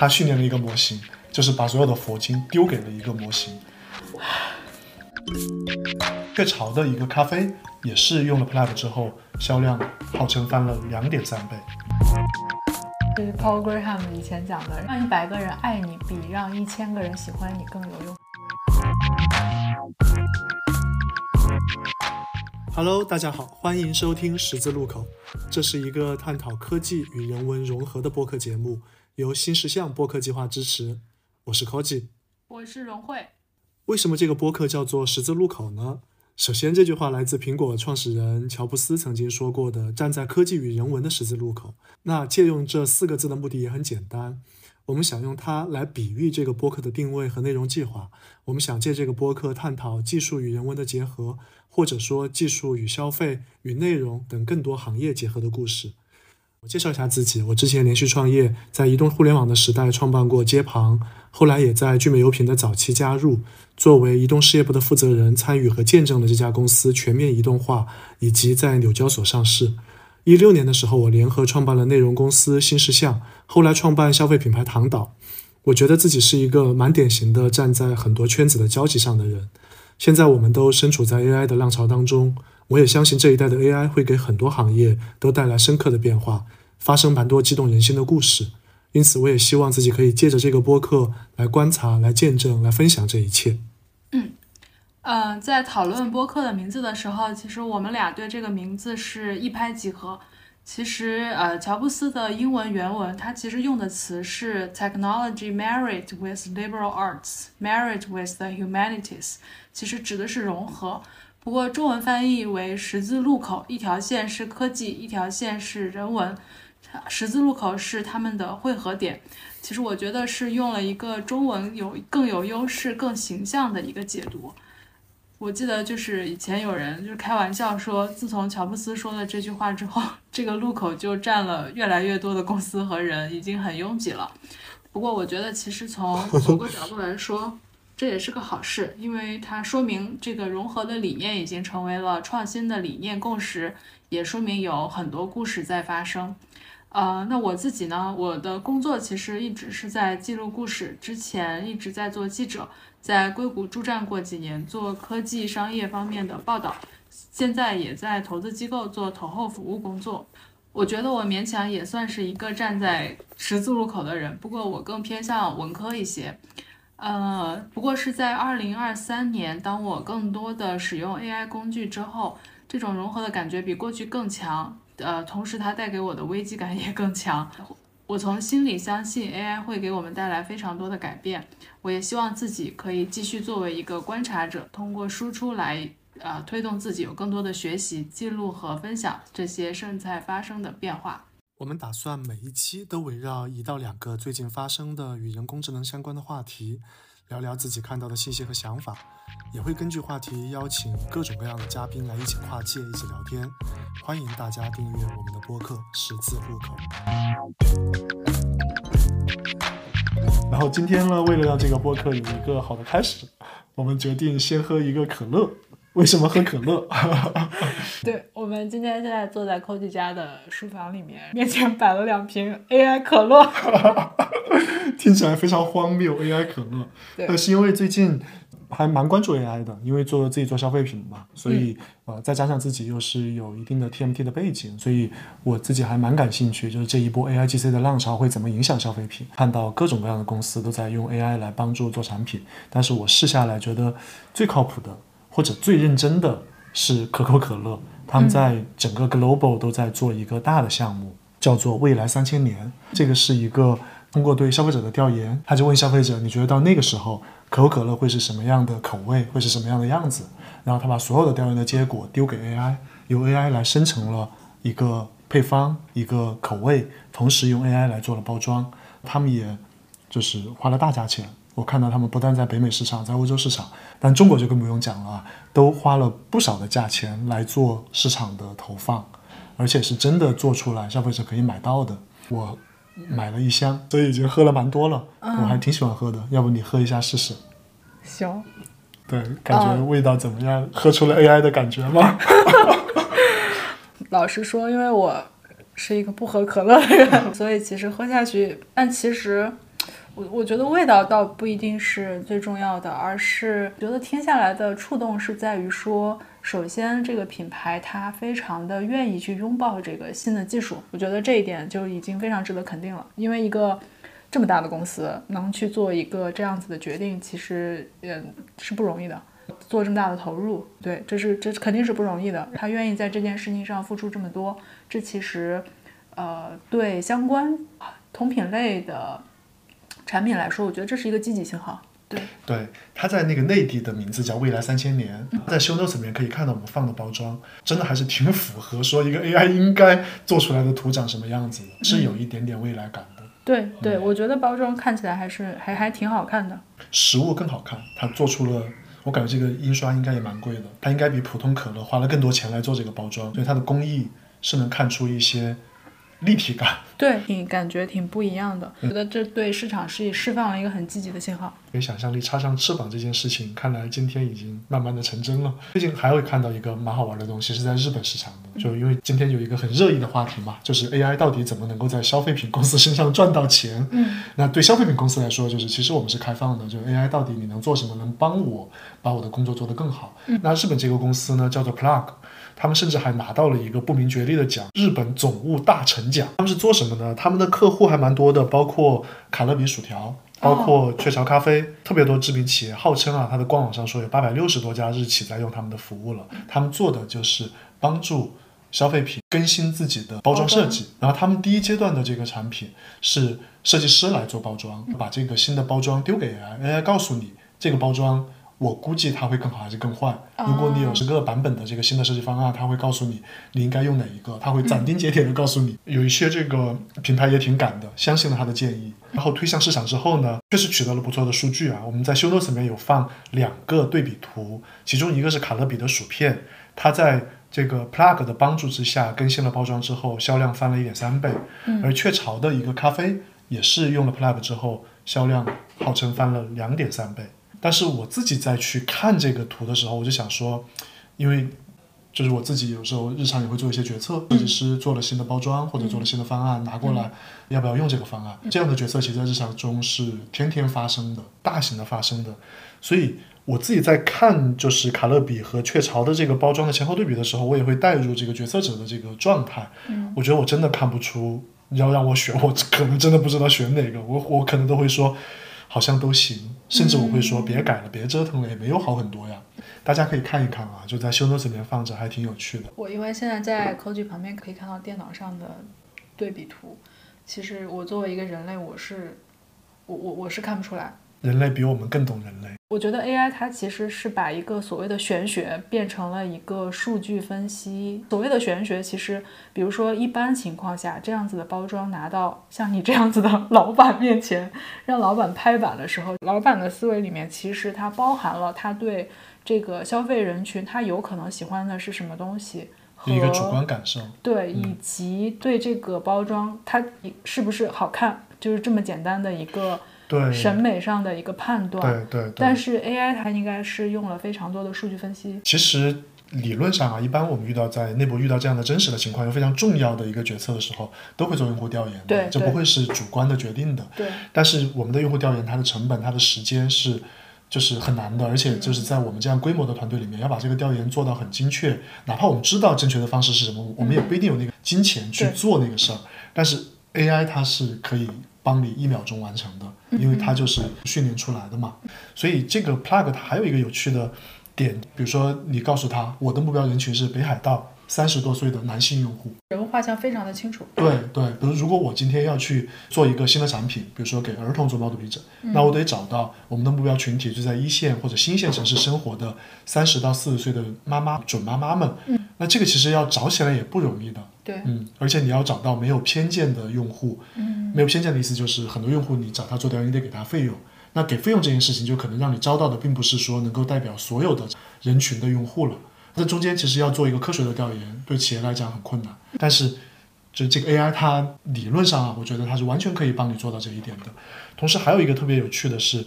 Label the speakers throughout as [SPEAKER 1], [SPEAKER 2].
[SPEAKER 1] 他训练了一个模型，就是把所有的佛经丢给了一个模型。雀巢的一个咖啡也是用了 Plaid 之后，销量号称翻了两点三倍。
[SPEAKER 2] 就是 Paul Graham 以前讲的，让一百个人爱你，比让一千个人喜欢你更有用。
[SPEAKER 1] Hello，大家好，欢迎收听十字路口，这是一个探讨科技与人文融合的播客节目，由新石像播客计划支持。我是 Koji，
[SPEAKER 2] 我是荣慧。
[SPEAKER 1] 为什么这个播客叫做十字路口呢？首先，这句话来自苹果创始人乔布斯曾经说过的“站在科技与人文的十字路口”。那借用这四个字的目的也很简单，我们想用它来比喻这个播客的定位和内容计划。我们想借这个播客探讨技术与人文的结合，或者说技术与消费与内容等更多行业结合的故事。我介绍一下自己，我之前连续创业，在移动互联网的时代创办过街旁，后来也在聚美优品的早期加入，作为移动事业部的负责人，参与和见证了这家公司全面移动化，以及在纽交所上市。一六年的时候，我联合创办了内容公司新事项，后来创办消费品牌唐岛。我觉得自己是一个蛮典型的站在很多圈子的交集上的人。现在我们都身处在 AI 的浪潮当中。我也相信这一代的 AI 会给很多行业都带来深刻的变化，发生蛮多激动人心的故事。因此，我也希望自己可以借着这个播客来观察、来见证、来分享这一切。
[SPEAKER 2] 嗯，呃，在讨论播客的名字的时候，其实我们俩对这个名字是一拍即合。其实，呃，乔布斯的英文原文，他其实用的词是 “technology married with liberal arts, married with the humanities”，其实指的是融合。不过中文翻译为十字路口，一条线是科技，一条线是人文，十字路口是他们的汇合点。其实我觉得是用了一个中文有更有优势、更形象的一个解读。我记得就是以前有人就是开玩笑说，自从乔布斯说了这句话之后，这个路口就占了越来越多的公司和人，已经很拥挤了。不过我觉得其实从某个角度来说，这也是个好事，因为它说明这个融合的理念已经成为了创新的理念共识，也说明有很多故事在发生。呃，那我自己呢，我的工作其实一直是在记录故事，之前一直在做记者，在硅谷驻站过几年，做科技商业方面的报道，现在也在投资机构做投后服务工作。我觉得我勉强也算是一个站在十字路口的人，不过我更偏向文科一些。呃，不过是在二零二三年，当我更多的使用 AI 工具之后，这种融合的感觉比过去更强。呃，同时它带给我的危机感也更强。我从心里相信 AI 会给我们带来非常多的改变。我也希望自己可以继续作为一个观察者，通过输出来呃推动自己有更多的学习、记录和分享这些正在发生的变化。
[SPEAKER 1] 我们打算每一期都围绕一到两个最近发生的与人工智能相关的话题，聊聊自己看到的信息和想法，也会根据话题邀请各种各样的嘉宾来一起跨界一起聊天。欢迎大家订阅我们的播客《十字路口》。然后今天呢，为了让这个播客有一个好的开始，我们决定先喝一个可乐。为什么喝可乐？
[SPEAKER 2] 对我们今天现在坐在 Cody 家的书房里面，面前摆了两瓶 AI 可乐，
[SPEAKER 1] 听起来非常荒谬。AI 可乐，
[SPEAKER 2] 那
[SPEAKER 1] 是因为最近还蛮关注 AI 的，因为做自己做消费品嘛，所以呃，再加上自己又是有一定的 TMT 的背景，所以我自己还蛮感兴趣，就是这一波 AIGC 的浪潮会怎么影响消费品？看到各种各样的公司都在用 AI 来帮助做产品，但是我试下来觉得最靠谱的。或者最认真的是可口可乐，他们在整个 global 都在做一个大的项目，叫做未来三千年。这个是一个通过对消费者的调研，他就问消费者，你觉得到那个时候可口可乐会是什么样的口味，会是什么样的样子？然后他把所有的调研的结果丢给 AI，由 AI 来生成了一个配方，一个口味，同时用 AI 来做了包装。他们也就是花了大价钱。我看到他们不但在北美市场，在欧洲市场，但中国就更不用讲了，都花了不少的价钱来做市场的投放，而且是真的做出来，消费者可以买到的。我买了一箱，所以已经喝了蛮多了，我还挺喜欢喝的。要不你喝一下试试？
[SPEAKER 2] 行。
[SPEAKER 1] 对，感觉味道怎么样？喝出了 AI 的感觉吗？
[SPEAKER 2] 老实说，因为我是一个不喝可乐的人，所以其实喝下去，但其实。我我觉得味道倒不一定是最重要的，而是觉得听下来的触动是在于说，首先这个品牌它非常的愿意去拥抱这个新的技术，我觉得这一点就已经非常值得肯定了。因为一个这么大的公司能去做一个这样子的决定，其实也是不容易的。做这么大的投入，对，这是这肯定是不容易的。他愿意在这件事情上付出这么多，这其实呃对相关同品类的。产品来说，我觉得这是一个积极信号。对，
[SPEAKER 1] 对，它在那个内地的名字叫未来三千年，在修 notes 里面可以看到我们放的包装，真的还是挺符合说一个 AI 应该做出来的图长什么样子的，是有一点点未来感的。
[SPEAKER 2] 对，对，我觉得包装看起来还是还还挺好看的。
[SPEAKER 1] 实物更好看，它做出了，我感觉这个印刷应该也蛮贵的，它应该比普通可乐花了更多钱来做这个包装，所以它的工艺是能看出一些。立体感，
[SPEAKER 2] 对，挺感觉挺不一样的。觉得这对市场是释放了一个很积极的信号。
[SPEAKER 1] 给想象力插上翅膀这件事情，看来今天已经慢慢的成真了。最近还会看到一个蛮好玩的东西，是在日本市场的，就因为今天有一个很热议的话题嘛，就是 AI 到底怎么能够在消费品公司身上赚到钱？
[SPEAKER 2] 嗯，
[SPEAKER 1] 那对消费品公司来说，就是其实我们是开放的，就 AI 到底你能做什么，能帮我把我的工作做得更好？那日本这个公司呢，叫做 Plug。他们甚至还拿到了一个不明觉厉的奖——日本总务大臣奖。他们是做什么呢？他们的客户还蛮多的，包括卡乐比薯条，包括雀巢咖啡，特别多知名企业，号称啊，它的官网上说有八百六十多家日企在用他们的服务了。他们做的就是帮助消费品更新自己的包装设计。然后他们第一阶段的这个产品是设计师来做包装，把这个新的包装丢给 AI，AI 告诉你这个包装。我估计它会更好还是更坏？如果你有十个版本的这个新的设计方案，它会告诉你你应该用哪一个，它会斩钉截铁的告诉你。有一些这个品牌也挺敢的，相信了他的建议，然后推向市场之后呢，确实取得了不错的数据啊。我们在修 notes 里面有放两个对比图，其中一个是卡乐比的薯片，它在这个 plug 的帮助之下更新了包装之后，销量翻了一点三倍。而雀巢的一个咖啡也是用了 plug 之后，销量号称翻了两点三倍。但是我自己在去看这个图的时候，我就想说，因为就是我自己有时候日常也会做一些决策，设计师做了新的包装或者做了新的方案拿过来，要不要用这个方案？这样的决策其实在日常中是天天发生的，大型的发生的。所以我自己在看就是卡乐比和雀巢的这个包装的前后对比的时候，我也会带入这个决策者的这个状态。
[SPEAKER 2] 嗯，
[SPEAKER 1] 我觉得我真的看不出，你要让我选，我可能真的不知道选哪个。我我可能都会说。好像都行，甚至我会说别改了，别折腾了，也没有好很多呀。大家可以看一看啊，就在修 notes 里面放着，还挺有趣的。
[SPEAKER 2] 我因为现在在 c o g 旁边可以看到电脑上的对比图，其实我作为一个人类，我是我我我是看不出来。
[SPEAKER 1] 人类比我们更懂人类。
[SPEAKER 2] 我觉得 AI 它其实是把一个所谓的玄学变成了一个数据分析。所谓的玄学，其实比如说一般情况下，这样子的包装拿到像你这样子的老板面前，让老板拍板的时候，老板的思维里面其实它包含了他对这个消费人群他有可能喜欢的是什么东西，
[SPEAKER 1] 一个主观感受。
[SPEAKER 2] 对，以及对这个包装它是不是好看，就是这么简单的一个。
[SPEAKER 1] 对
[SPEAKER 2] 审美上的一个判断，
[SPEAKER 1] 对对。
[SPEAKER 2] 但是 AI 它应该是用了非常多的数据分析。
[SPEAKER 1] 其实理论上啊，一般我们遇到在内部遇到这样的真实的情况，有非常重要的一个决策的时候，都会做用户调研
[SPEAKER 2] 的，
[SPEAKER 1] 这不会是主观的决定的。
[SPEAKER 2] 对。
[SPEAKER 1] 但是我们的用户调研，它的成本、它的时间是就是很难的，而且就是在我们这样规模的团队里面，要把这个调研做到很精确，哪怕我们知道正确的方式是什么，我们也不一定有那个金钱去做那个事儿。但是 AI 它是可以。帮你一秒钟完成的，因为它就是训练出来的嘛。所以这个 plug 它还有一个有趣的点，比如说你告诉他，我的目标人群是北海道。三十多岁的男性用户，
[SPEAKER 2] 人物画像非常的清楚。
[SPEAKER 1] 对对，比如如果我今天要去做一个新的产品，比如说给儿童做猫肚皮疹，那我得找到我们的目标群体就在一线或者新线城市生活的三十到四十岁的妈妈准妈妈们。
[SPEAKER 2] 嗯，
[SPEAKER 1] 那这个其实要找起来也不容易的。
[SPEAKER 2] 对，
[SPEAKER 1] 嗯，而且你要找到没有偏见的用户。
[SPEAKER 2] 嗯，
[SPEAKER 1] 没有偏见的意思就是很多用户你找他做调研，你得给他费用。那给费用这件事情，就可能让你招到的并不是说能够代表所有的人群的用户了。那中间其实要做一个科学的调研，对企业来讲很困难。但是，就这个 AI，它理论上啊，我觉得它是完全可以帮你做到这一点的。同时，还有一个特别有趣的是，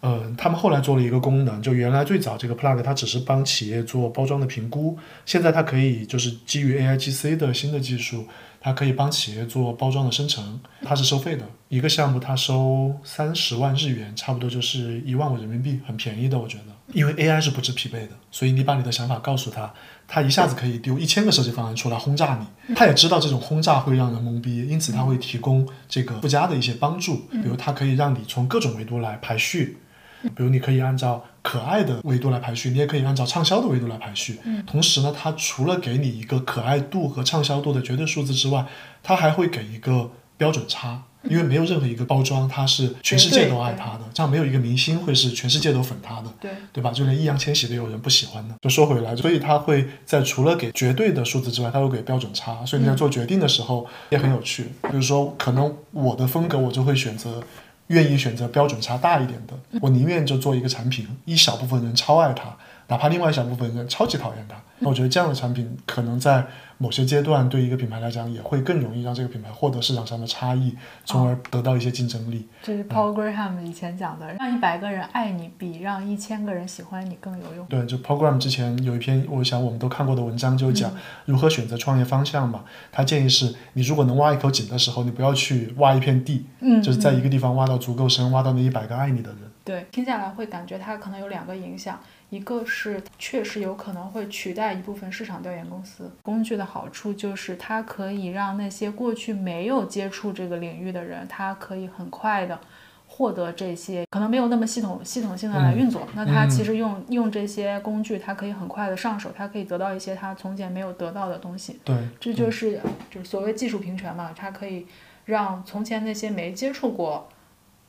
[SPEAKER 1] 呃，他们后来做了一个功能，就原来最早这个 Plug 它只是帮企业做包装的评估，现在它可以就是基于 AIGC 的新的技术。它可以帮企业做包装的生成，它是收费的，一个项目它收三十万日元，差不多就是一万五人民币，很便宜的，我觉得。因为 AI 是不知疲惫的，所以你把你的想法告诉他，他一下子可以丢一千个设计方案出来轰炸你。他也知道这种轰炸会让人懵逼，因此他会提供这个附加的一些帮助，比如它可以让你从各种维度来排序。比如你可以按照可爱的维度来排序，你也可以按照畅销的维度来排序。嗯，同时呢，它除了给你一个可爱度和畅销度的绝对数字之外，它还会给一个标准差，因为没有任何一个包装它是全世界都爱它的，这样没有一个明星会是全世界都粉它的，
[SPEAKER 2] 对
[SPEAKER 1] 对吧？就连易烊千玺都有人不喜欢的。就说回来，所以他会在除了给绝对的数字之外，他会给标准差，所以你在做决定的时候也很有趣。比如说，可能我的风格我就会选择。愿意选择标准差大一点的，我宁愿就做一个产品，一小部分人超爱它，哪怕另外一小部分人超级讨厌它。那我觉得这样的产品可能在某些阶段对一个品牌来讲也会更容易让这个品牌获得市场上的差异，从而得到一些竞争力。
[SPEAKER 2] 这是 Paul Graham 以前讲的，让一百个人爱你比让一千个人喜欢你更有用。
[SPEAKER 1] 对，就 Paul Graham 之前有一篇我想我们都看过的文章，就讲如何选择创业方向嘛。他建议是你如果能挖一口井的时候，你不要去挖一片地，
[SPEAKER 2] 嗯，
[SPEAKER 1] 就是在一个地方挖到足够深，挖到那一百个爱你的人。
[SPEAKER 2] 对，听下来会感觉它可能有两个影响。一个是确实有可能会取代一部分市场调研公司工具的好处，就是它可以让那些过去没有接触这个领域的人，他可以很快的获得这些可能没有那么系统系统性的来运作。那他其实用用这些工具，他可以很快的上手，他可以得到一些他从前没有得到的东西。
[SPEAKER 1] 对，
[SPEAKER 2] 这就是就是所谓技术平权嘛，它可以让从前那些没接触过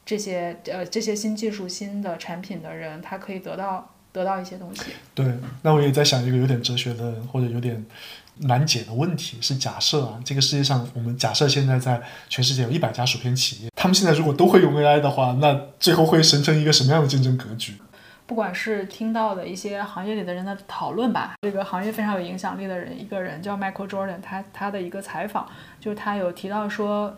[SPEAKER 2] 这些呃这些新技术新的产品的人，他可以得到。得到一些东西。
[SPEAKER 1] 对，那我也在想一个有点哲学的或者有点难解的问题，是假设啊，这个世界上我们假设现在在全世界有一百家薯片企业，他们现在如果都会用 AI 的话，那最后会形成一个什么样的竞争格局？
[SPEAKER 2] 不管是听到的一些行业里的人的讨论吧，这个行业非常有影响力的人，一个人叫 Michael Jordan，他他的一个采访，就是他有提到说，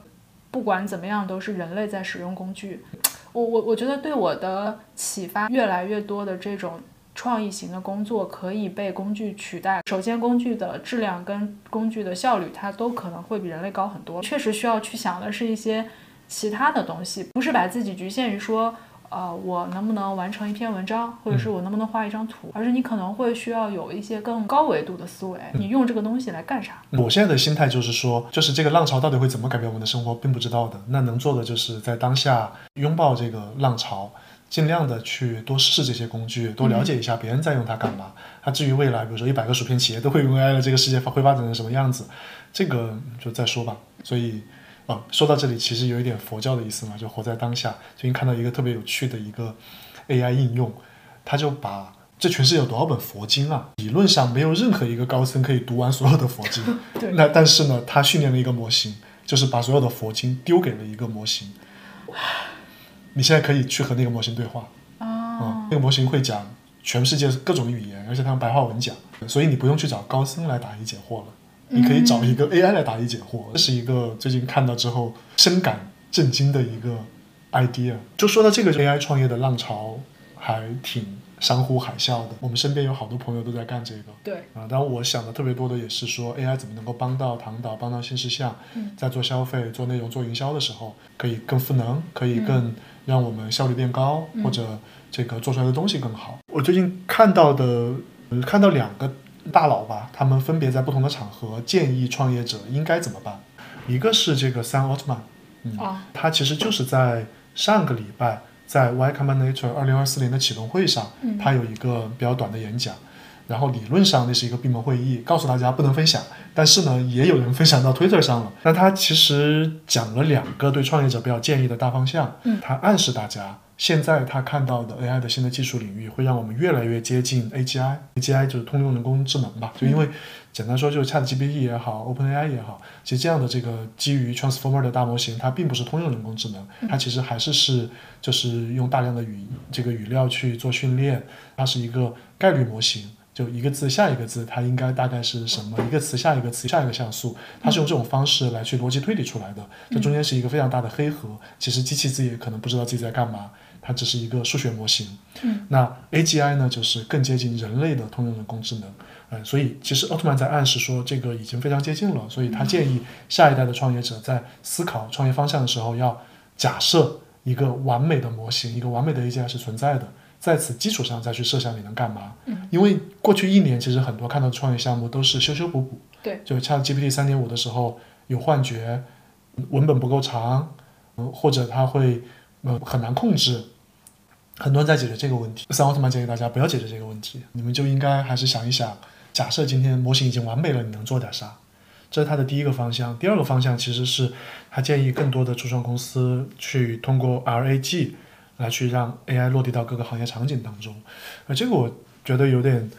[SPEAKER 2] 不管怎么样，都是人类在使用工具。我我我觉得对我的启发，越来越多的这种创意型的工作可以被工具取代。首先，工具的质量跟工具的效率，它都可能会比人类高很多。确实需要去想的是一些其他的东西，不是把自己局限于说。呃，我能不能完成一篇文章，或者是我能不能画一张图？而是你可能会需要有一些更高维度的思维，你用这个东西来干啥？
[SPEAKER 1] 我现在的心态就是说，就是这个浪潮到底会怎么改变我们的生活，并不知道的。那能做的就是在当下拥抱这个浪潮，尽量的去多试这些工具，多了解一下别人在用它干嘛。那至于未来，比如说一百个薯片企业都会用 AI 的这个世界发会发展成什么样子，这个就再说吧。所以。啊，说到这里，其实有一点佛教的意思嘛，就活在当下。最近看到一个特别有趣的一个 AI 应用，它就把这全世界有多少本佛经啊？理论上没有任何一个高僧可以读完所有的佛经。
[SPEAKER 2] 对。
[SPEAKER 1] 那但是呢，他训练了一个模型，就是把所有的佛经丢给了一个模型。你现在可以去和那个模型对话。
[SPEAKER 2] 啊。
[SPEAKER 1] 那个模型会讲全世界各种语言，而且他用白话文讲，所以你不用去找高僧来答疑解惑了。你可以找一个 AI 来答疑解惑，这是一个最近看到之后深感震惊的一个 idea。就说到这个 AI 创业的浪潮，还挺山呼海啸的。我们身边有好多朋友都在干这个。
[SPEAKER 2] 对
[SPEAKER 1] 啊，当然我想的特别多的也是说 AI 怎么能够帮到唐导，帮到新事项，在做消费、做内容、做营销的时候，可以更赋能，可以更让我们效率变高，或者这个做出来的东西更好。我最近看到的，看到两个。大佬吧，他们分别在不同的场合建议创业者应该怎么办。一个是这个 Sam Altman，嗯，他其实就是在上个礼拜在 Y Combinator 二零二四年的启动会上，他有一个比较短的演讲。然后理论上那是一个闭门会议，告诉大家不能分享。但是呢，也有人分享到 Twitter 上了。那他其实讲了两个对创业者比较建议的大方向。
[SPEAKER 2] 嗯，
[SPEAKER 1] 他暗示大家。现在他看到的 AI 的新的技术领域，会让我们越来越接近 AGI，AGI 就是通用人工智能吧？就因为简单说，就是 ChatGPT 也好，OpenAI 也好，其实这样的这个基于 Transformer 的大模型，它并不是通用人工智能，它其实还是是就是用大量的语这个语料去做训练，它是一个概率模型。就一个字下一个字，它应该大概是什么？一个词下一个词下一个像素，它是用这种方式来去逻辑推理出来的。这中间是一个非常大的黑盒，其实机器自己可能不知道自己在干嘛，它只是一个数学模型。
[SPEAKER 2] 嗯，
[SPEAKER 1] 那 AGI 呢，就是更接近人类的通用人工智能。嗯，所以其实奥特曼在暗示说这个已经非常接近了，所以他建议下一代的创业者在思考创业方向的时候，要假设一个完美的模型，一个完美的 AGI 是存在的，在此基础上再去设想你能干嘛。
[SPEAKER 2] 嗯，
[SPEAKER 1] 因为过去一年其实很多看到的创业项目都是修修补补，
[SPEAKER 2] 对，
[SPEAKER 1] 就 Chat GPT 三点五的时候有幻觉，文本不够长，嗯，或者它会呃很难控制。很多人在解决这个问题，三奥特曼建议大家不要解决这个问题，你们就应该还是想一想。假设今天模型已经完美了，你能做点啥？这是他的第一个方向。第二个方向其实是他建议更多的初创公司去通过 RAG 来去让 AI 落地到各个行业场景当中。呃，这个我觉得有点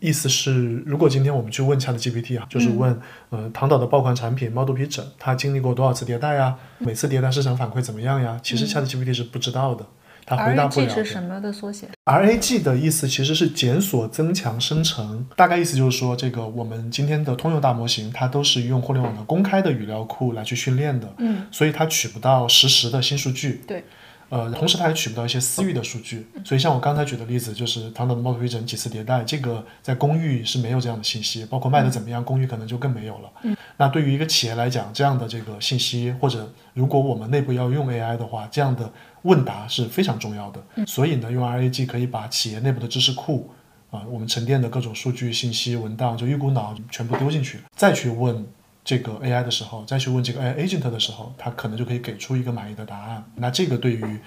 [SPEAKER 1] 意思是，如果今天我们去问 ChatGPT 啊，就是问，呃，唐导的爆款产品猫肚皮枕，它经历过多少次迭代呀？每次迭代市场反馈怎么样呀？其实 ChatGPT 是不知道的。它回答不了。
[SPEAKER 2] 是什么的缩写
[SPEAKER 1] ？RAG 的意思其实是检索、增强、生成，大概意思就是说，这个我们今天的通用大模型，它都是用互联网的公开的语料库来去训练的，
[SPEAKER 2] 嗯，
[SPEAKER 1] 所以它取不到实时的新数据，
[SPEAKER 2] 对，
[SPEAKER 1] 呃，同时它也取不到一些私域的数据，所以像我刚才举的例子，就是唐岛的猫头皮枕几次迭代，这个在公域是没有这样的信息，包括卖的怎么样，公域可能就更没有了。
[SPEAKER 2] 嗯，
[SPEAKER 1] 那对于一个企业来讲，这样的这个信息，或者如果我们内部要用 AI 的话，这样的。问答是非常重要的，所以呢，用 RAG 可以把企业内部的知识库啊，我们沉淀的各种数据、信息、文档，就一股脑全部丢进去，再去问这个 AI 的时候，再去问这个 AI agent 的时候，它可能就可以给出一个满意的答案。那这个对于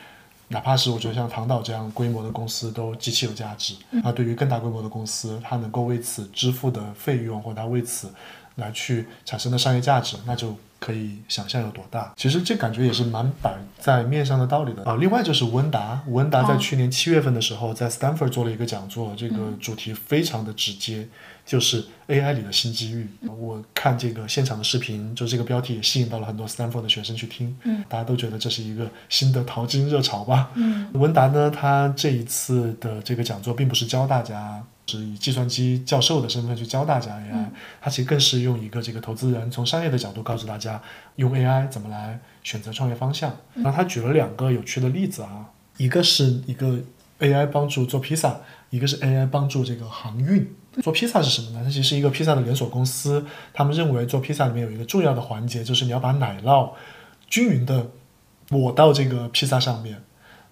[SPEAKER 1] 哪怕是我觉得像唐导这样规模的公司都极其有价值。那，对于更大规模的公司，它能够为此支付的费用，或它为此来去产生的商业价值，那就。可以想象有多大，其实这感觉也是蛮摆在面上的道理的啊。另外就是文达，文达在去年七月份的时候在 Stanford 做了一个讲座，这个主题非常的直接，就是 AI 里的新机遇。我看这个现场的视频，就这个标题也吸引到了很多 Stanford 的学生去听，
[SPEAKER 2] 嗯，
[SPEAKER 1] 大家都觉得这是一个新的淘金热潮吧。
[SPEAKER 2] 嗯，
[SPEAKER 1] 文达呢，他这一次的这个讲座并不是教大家。是以计算机教授的身份去教大家 AI，他其实更是用一个这个投资人从商业的角度告诉大家用 AI 怎么来选择创业方向。然后他举了两个有趣的例子啊，一个是一个 AI 帮助做披萨，一个是 AI 帮助这个航运。做披萨是什么呢？它其实是一个披萨的连锁公司，他们认为做披萨里面有一个重要的环节，就是你要把奶酪均匀的抹到这个披萨上面。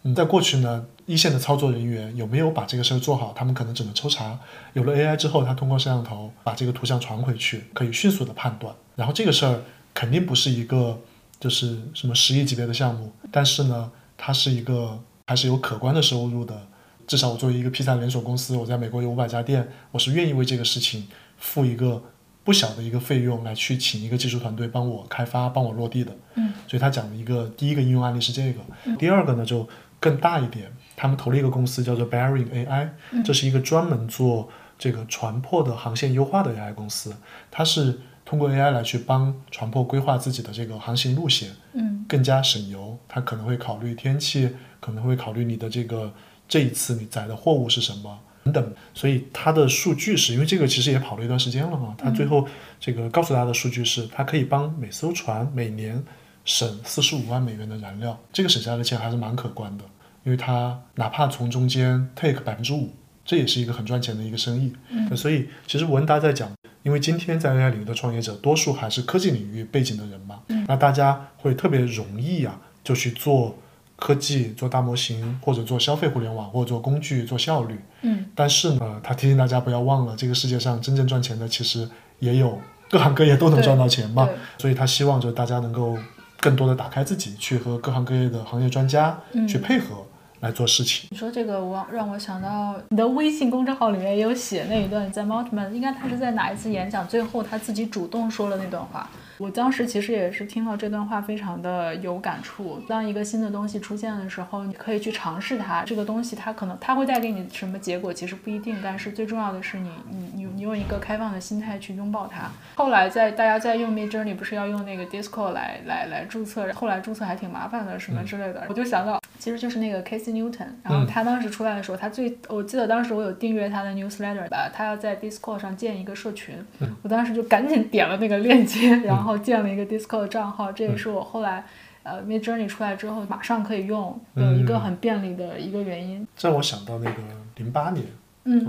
[SPEAKER 1] 嗯，在过去呢。一线的操作人员有没有把这个事儿做好？他们可能只能抽查。有了 AI 之后，他通过摄像头把这个图像传回去，可以迅速的判断。然后这个事儿肯定不是一个就是什么十亿级别的项目，但是呢，它是一个还是有可观的收入的。至少我作为一个披萨连锁公司，我在美国有五百家店，我是愿意为这个事情付一个不小的一个费用来去请一个技术团队帮我开发、帮我落地的。
[SPEAKER 2] 嗯，
[SPEAKER 1] 所以他讲的一个第一个应用案例是这个。第二个呢就更大一点。他们投了一个公司，叫做 Bearing AI，这是一个专门做这个船舶的航线优化的 AI 公司。它是通过 AI 来去帮船舶规划自己的这个航行路线，
[SPEAKER 2] 嗯，
[SPEAKER 1] 更加省油。它可能会考虑天气，可能会考虑你的这个这一次你载的货物是什么等等。所以它的数据是因为这个其实也跑了一段时间了嘛。它最后这个告诉大家的数据是，它可以帮每艘船每年省四十五万美元的燃料，这个省下来的钱还是蛮可观的。因为它哪怕从中间 take 百分之五，这也是一个很赚钱的一个生意。
[SPEAKER 2] 嗯，
[SPEAKER 1] 所以其实文达在讲，因为今天在 AI 领域的创业者多数还是科技领域背景的人嘛，
[SPEAKER 2] 嗯，
[SPEAKER 1] 那大家会特别容易啊，就去做科技、做大模型，或者做消费互联网，或者做工具、做效率。
[SPEAKER 2] 嗯，
[SPEAKER 1] 但是呢，他提醒大家不要忘了，这个世界上真正赚钱的其实也有各行各业都能赚到钱嘛。所以他希望就大家能够更多的打开自己，去和各行各业的行业专家去配合。来做事情。
[SPEAKER 2] 你说这个，我让我想到你的微信公众号里面也有写那一段，在 Maltman，应该他是在哪一次演讲最后他自己主动说了那段话。我当时其实也是听到这段话，非常的有感触。当一个新的东西出现的时候，你可以去尝试它。这个东西它可能它会带给你什么结果，其实不一定。但是最重要的是你你你你用一个开放的心态去拥抱它。后来在大家在用 Midjourney 不是要用那个 Discord 来来来注册，后来注册还挺麻烦的什么之类的，我就想到其实就是那个 Casey Newton，然后他当时出来的时候，他最我记得当时我有订阅他的 newsletter 吧，他要在 Discord 上建一个社群，我当时就赶紧点了那个链接，然后建了一个 Discord 账号，这也是我后来。呃，Midjourney 出来之后，马上可以用，有一个很便利的一个原因。
[SPEAKER 1] 这让我想到那个零八年，嗯，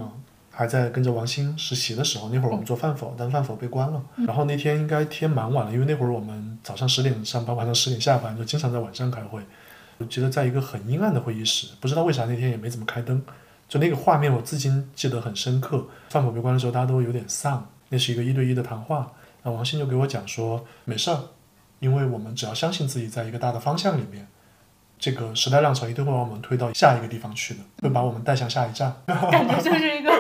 [SPEAKER 1] 还在跟着王鑫实习的时候，那会儿我们做饭否，但饭否被关了。然后那天应该天蛮晚了，因为那会儿我们早上十点上班，晚上十点下班，就经常在晚上开会。我记得在一个很阴暗的会议室，不知道为啥那天也没怎么开灯，就那个画面我至今记得很深刻。饭否被关的时候，大家都有点丧。那是一个一对一的谈话，那王鑫就给我讲说，没事儿。因为我们只要相信自己，在一个大的方向里面，这个时代浪潮一定会把我们推到下一个地方去的，会把我们带向下一站。
[SPEAKER 2] 感觉就是一个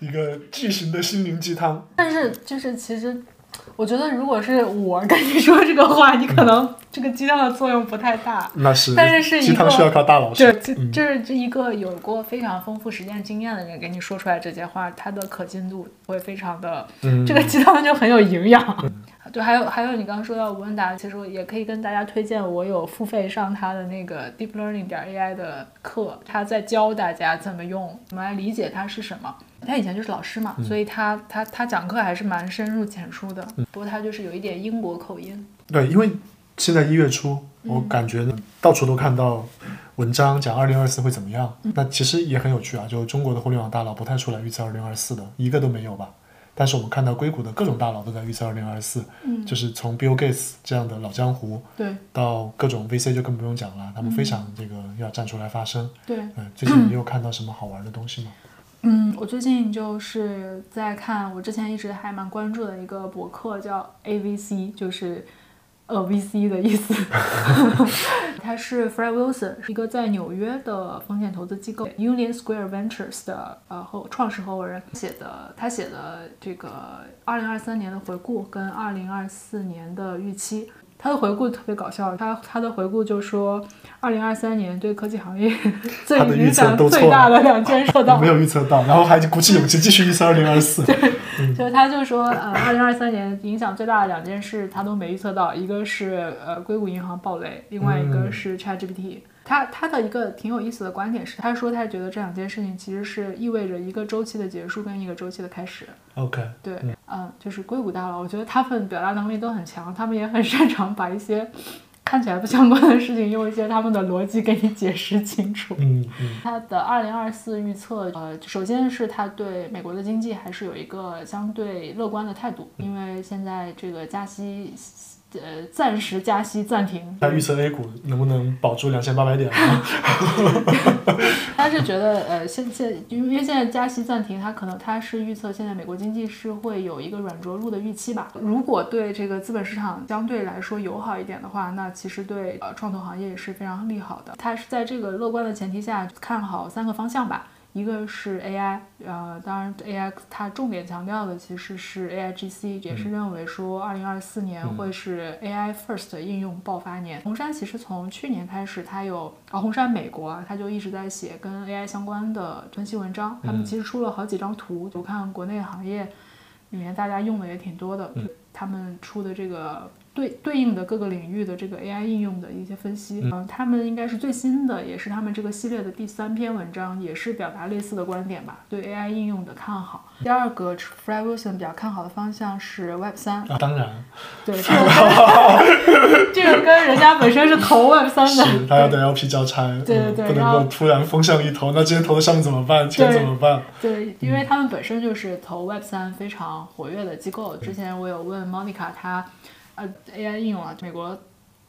[SPEAKER 1] 一个巨型的心灵鸡汤。
[SPEAKER 2] 但是，就是其实，我觉得如果是我跟你说这个话，你可能这个鸡汤的作用不太大。
[SPEAKER 1] 那是，
[SPEAKER 2] 但是是
[SPEAKER 1] 鸡汤需要靠大佬说。
[SPEAKER 2] 对，就是这一个有过非常丰富实践经验的人给你说出来这些话，它的可信度会非常的，这个鸡汤就很有营养。对，还有还有，你刚刚说到吴文达，其实我也可以跟大家推荐，我有付费上他的那个 Deep Learning 点 AI 的课，他在教大家怎么用，怎么来理解它是什么。他以前就是老师嘛，所以他他他讲课还是蛮深入浅出的。不过他就是有一点英国口音。
[SPEAKER 1] 对，因为现在一月初，我感觉到处都看到文章讲二零二四会怎么样。那其实也很有趣啊，就中国的互联网大佬不太出来预测二零二四的，一个都没有吧。但是我们看到硅谷的各种大佬都在预测二零二四，就是从 Bill Gates 这样的老江湖，
[SPEAKER 2] 对，
[SPEAKER 1] 到各种 VC 就更不用讲了，他们非常这个要站出来发声。
[SPEAKER 2] 对，
[SPEAKER 1] 嗯，最近你有看到什么好玩的东西吗？
[SPEAKER 2] 嗯，我最近就是在看我之前一直还蛮关注的一个博客，叫 AVC，就是。呃，VC 的意思，他是 Fred Wilson，一个在纽约的风险投资机构 Union Square Ventures 的呃合创始合伙人写的，他写的这个二零二三年的回顾跟二零二四年的预期。他的回顾特别搞笑，他他的回顾就说，二零二三年对科技行业 最影响最大的两件事，
[SPEAKER 1] 没有预测到，然后还鼓起勇气继续预测二零二四。
[SPEAKER 2] 对，就他就说，呃，二零二三年影响最大的两件事他都没预测到，一个是呃硅谷银行暴雷，另外一个是 ChatGPT。他他的一个挺有意思的观点是，他说他觉得这两件事情其实是意味着一个周期的结束跟一个周期的开始。
[SPEAKER 1] OK，
[SPEAKER 2] 对，嗯，就是硅谷大佬，我觉得他们表达能力都很强，他们也很擅长把一些看起来不相关的事情用一些他们的逻辑给你解释清楚。
[SPEAKER 1] 嗯嗯。
[SPEAKER 2] 他的二零二四预测，呃，首先是他对美国的经济还是有一个相对乐观的态度，因为现在这个加息。呃，暂时加息暂停。
[SPEAKER 1] 他预测 A 股能不能保住两千八百点？
[SPEAKER 2] 他是觉得，呃，现现因为现在加息暂停，他可能他是预测现在美国经济是会有一个软着陆的预期吧。如果对这个资本市场相对来说友好一点的话，那其实对呃创投行业也是非常利好的。他是在这个乐观的前提下看好三个方向吧。一个是 AI，呃，当然 AI 它重点强调的其实是 AIGC，也是认为说二零二四年会是 AI first 应用爆发年。红杉其实从去年开始，它有啊，红杉美国啊，它就一直在写跟 AI 相关的分析文章。他们其实出了好几张图，我看国内行业里面大家用的也挺多的，他们出的这个。对对应的各个领域的这个 AI 应用的一些分析，嗯，他们应该是最新的，也是他们这个系列的第三篇文章，也是表达类似的观点吧，对 AI 应用的看好。第二个 Fred Wilson 比较看好的方向是 Web 三
[SPEAKER 1] 啊，当然，
[SPEAKER 2] 对，这个跟 人家本身是投 Web 三的，
[SPEAKER 1] 是他要等 LP 交差，
[SPEAKER 2] 对对对，
[SPEAKER 1] 不能够突然风向一投，那今天投的项目怎么办？钱怎么办？
[SPEAKER 2] 对，因为他们本身就是投 Web 三非常活跃的机构，之前我有问 Monica 他。呃，AI 应用啊，美国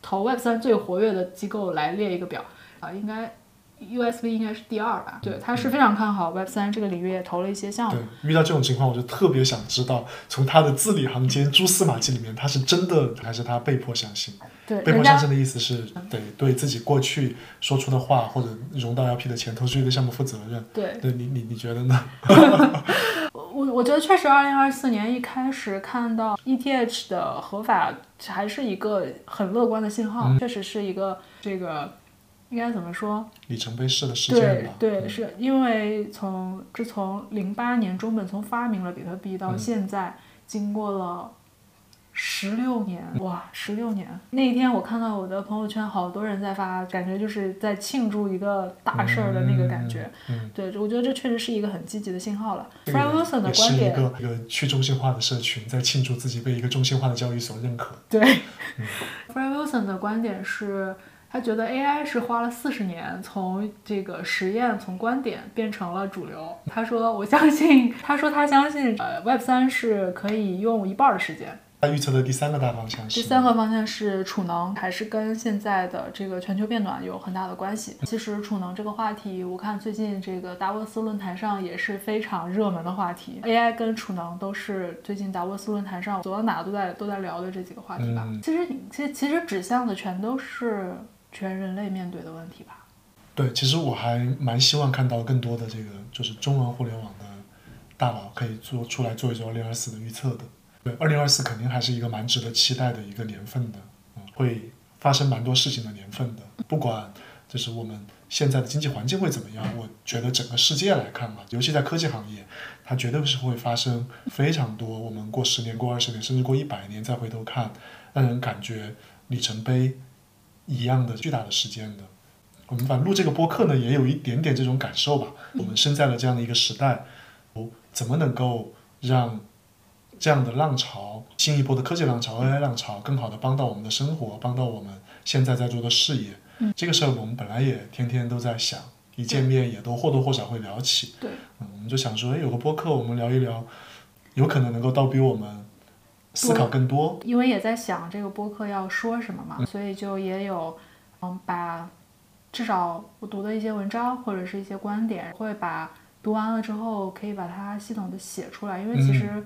[SPEAKER 2] 投 Web 三最活跃的机构来列一个表啊，应该 USB 应该是第二吧？对，他是非常看好 Web 三这个领域，也投了一些项目。
[SPEAKER 1] 对，遇到这种情况，我就特别想知道，从他的字里行间、蛛丝马迹里面，他是真的还是他被迫相信？
[SPEAKER 2] 对，
[SPEAKER 1] 被迫相信的意思是得对自己过去说出的话或者融到 LP 的钱、投出去的项目负责任。
[SPEAKER 2] 对，
[SPEAKER 1] 对你你你觉得呢？
[SPEAKER 2] 我我觉得确实，二零二四年一开始看到 ETH 的合法还是一个很乐观的信号，确实是一个这个应该怎么说？
[SPEAKER 1] 里程碑式的事件吧。
[SPEAKER 2] 对对，
[SPEAKER 1] 嗯
[SPEAKER 2] 是因为从自从零八年中本聪发明了比特币到
[SPEAKER 1] 嗯
[SPEAKER 2] 现在，经过了十六年，哇，十六年！那一天我看到我的朋友圈好多人在发，感觉就是在庆祝一个大事儿的那个感觉。
[SPEAKER 1] 嗯，
[SPEAKER 2] 对，我觉得这确实是一个很积极的信号了。
[SPEAKER 1] Frank
[SPEAKER 2] Wilson 的观点，
[SPEAKER 1] 一个一个去中心化的社群在庆祝自己被一个中心化的交易所认可。
[SPEAKER 2] 对
[SPEAKER 1] 嗯
[SPEAKER 2] ，Frank Wilson 的观点是，他觉得 AI 是花了四十年从这个实验从观点变成了主流。他说，我相信，他说他相信，呃，Web 三是可以用一半儿的时间。
[SPEAKER 1] 他预测的第三个大方向是
[SPEAKER 2] 第三个方向是储能，还是跟现在的这个全球变暖有很大的关系。其实储能这个话题，我看最近这个达沃斯论坛上也是非常热门的话题。AI 跟储能都是最近达沃斯论坛上走到哪都在都在聊的这几个话题吧。
[SPEAKER 1] 嗯
[SPEAKER 2] 其实其实其实指向的全都是全人类面对的问题吧。
[SPEAKER 1] 对，其实我还蛮希望看到更多的这个就是中文互联网的大佬可以做出来做一做二零二四的预测的。对，二零二四肯定还是一个蛮值得期待的一个年份的，嗯，会发生蛮多事情的年份的。不管就是我们现在的经济环境会怎么样，我觉得整个世界来看嘛，尤其在科技行业，它绝对是会发生非常多我们过十年、过二十年，甚至过一百年再回头看，让人感觉里程碑一样的巨大的事件的。我们反正录这个播客呢，也有一点点这种感受吧。我们生在了这样的一个时代，我怎么能够让这样的浪潮，新一波的科技浪潮、AI 浪潮，更好的帮到我们的生活，帮到我们现在在做的事业？这个事儿我们本来也天天都在想，一见面也都或多或少会聊起。
[SPEAKER 2] 对，
[SPEAKER 1] 嗯，我们就想说，哎，有个播客，我们聊一聊，有可能能够倒逼我们思考更多。
[SPEAKER 2] 因为也在想这个播客要说什么嘛，所以就也有嗯把至少我读的一些文章或者是一些观点，会把读完了之后可以把它系统的写出来，因为其实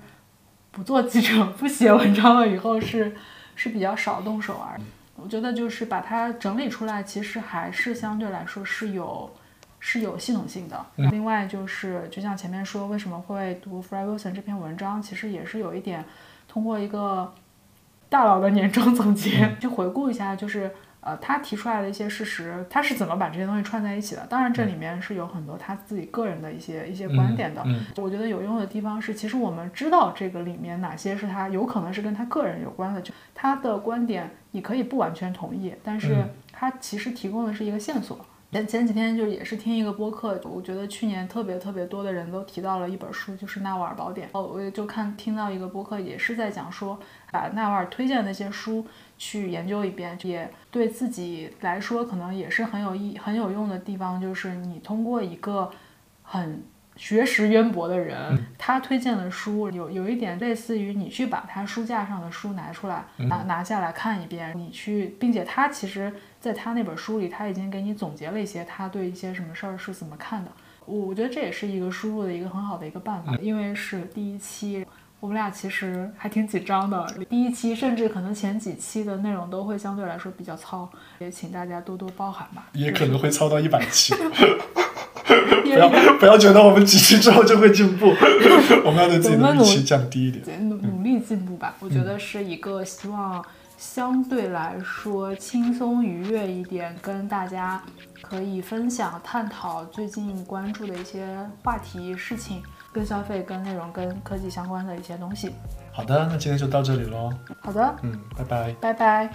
[SPEAKER 2] 不做记者、不写文章了以后是是比较少动手玩。我觉得就是把它整理出来，其实还是相对来说是有是有系统性的。
[SPEAKER 1] 嗯
[SPEAKER 2] 另外就是就像前面说，为什么会读 Fred Wilson 这篇文章，其实也是有一点通过一个大佬的年终总结去回顾一下，就是呃他提出来的一些事实，他是怎么把这些东西串在一起的。当然这里面是有很多他自己个人的一些一些观点的。
[SPEAKER 1] 嗯
[SPEAKER 2] 我觉得有用的地方是，其实我们知道这个里面哪些是他有可能是跟他个人有关的，就他的观点你可以不完全同意，但是
[SPEAKER 1] 嗯
[SPEAKER 2] 他其实提供的是一个线索。前前几天就也是听一个播客，我觉得去年特别特别多的人都提到了一本书，就是《纳瓦尔宝典》。哦，我也就看听到一个播客，也是在讲说，把纳瓦尔推荐的那些书去研究一遍，也对自己来说可能也是很有意很有用的地方，就是你通过一个很学识渊博的人，他推荐的书有有一点类似于你去把他书架上的书拿出来，拿拿下来看一遍，你去，并且他其实在他那本书里，他已经给你总结了一些他对一些什么事儿是怎么看的。我我觉得这也是一个输入的一个很好的一个办法，因为是第一期。我们俩其实还挺紧张的，第一期甚至可能前几期的内容都会相对来说比较糙，也请大家多多包涵吧。
[SPEAKER 1] 也可能会糙到一百期，
[SPEAKER 2] 也
[SPEAKER 1] 不要不要觉得我们几期之后就会进步，我们要对自己
[SPEAKER 2] 努
[SPEAKER 1] 的预期降低一点。
[SPEAKER 2] 努努力进步吧。我觉得是一个希望相对来说轻松愉悦一点，跟大家可以分享、探讨最近关注的一些话题、事情，跟消费、跟内容、跟科技相关的一些东西。
[SPEAKER 1] 好的，那今天就到这里喽。
[SPEAKER 2] 好的，
[SPEAKER 1] 嗯，拜拜。
[SPEAKER 2] 拜拜。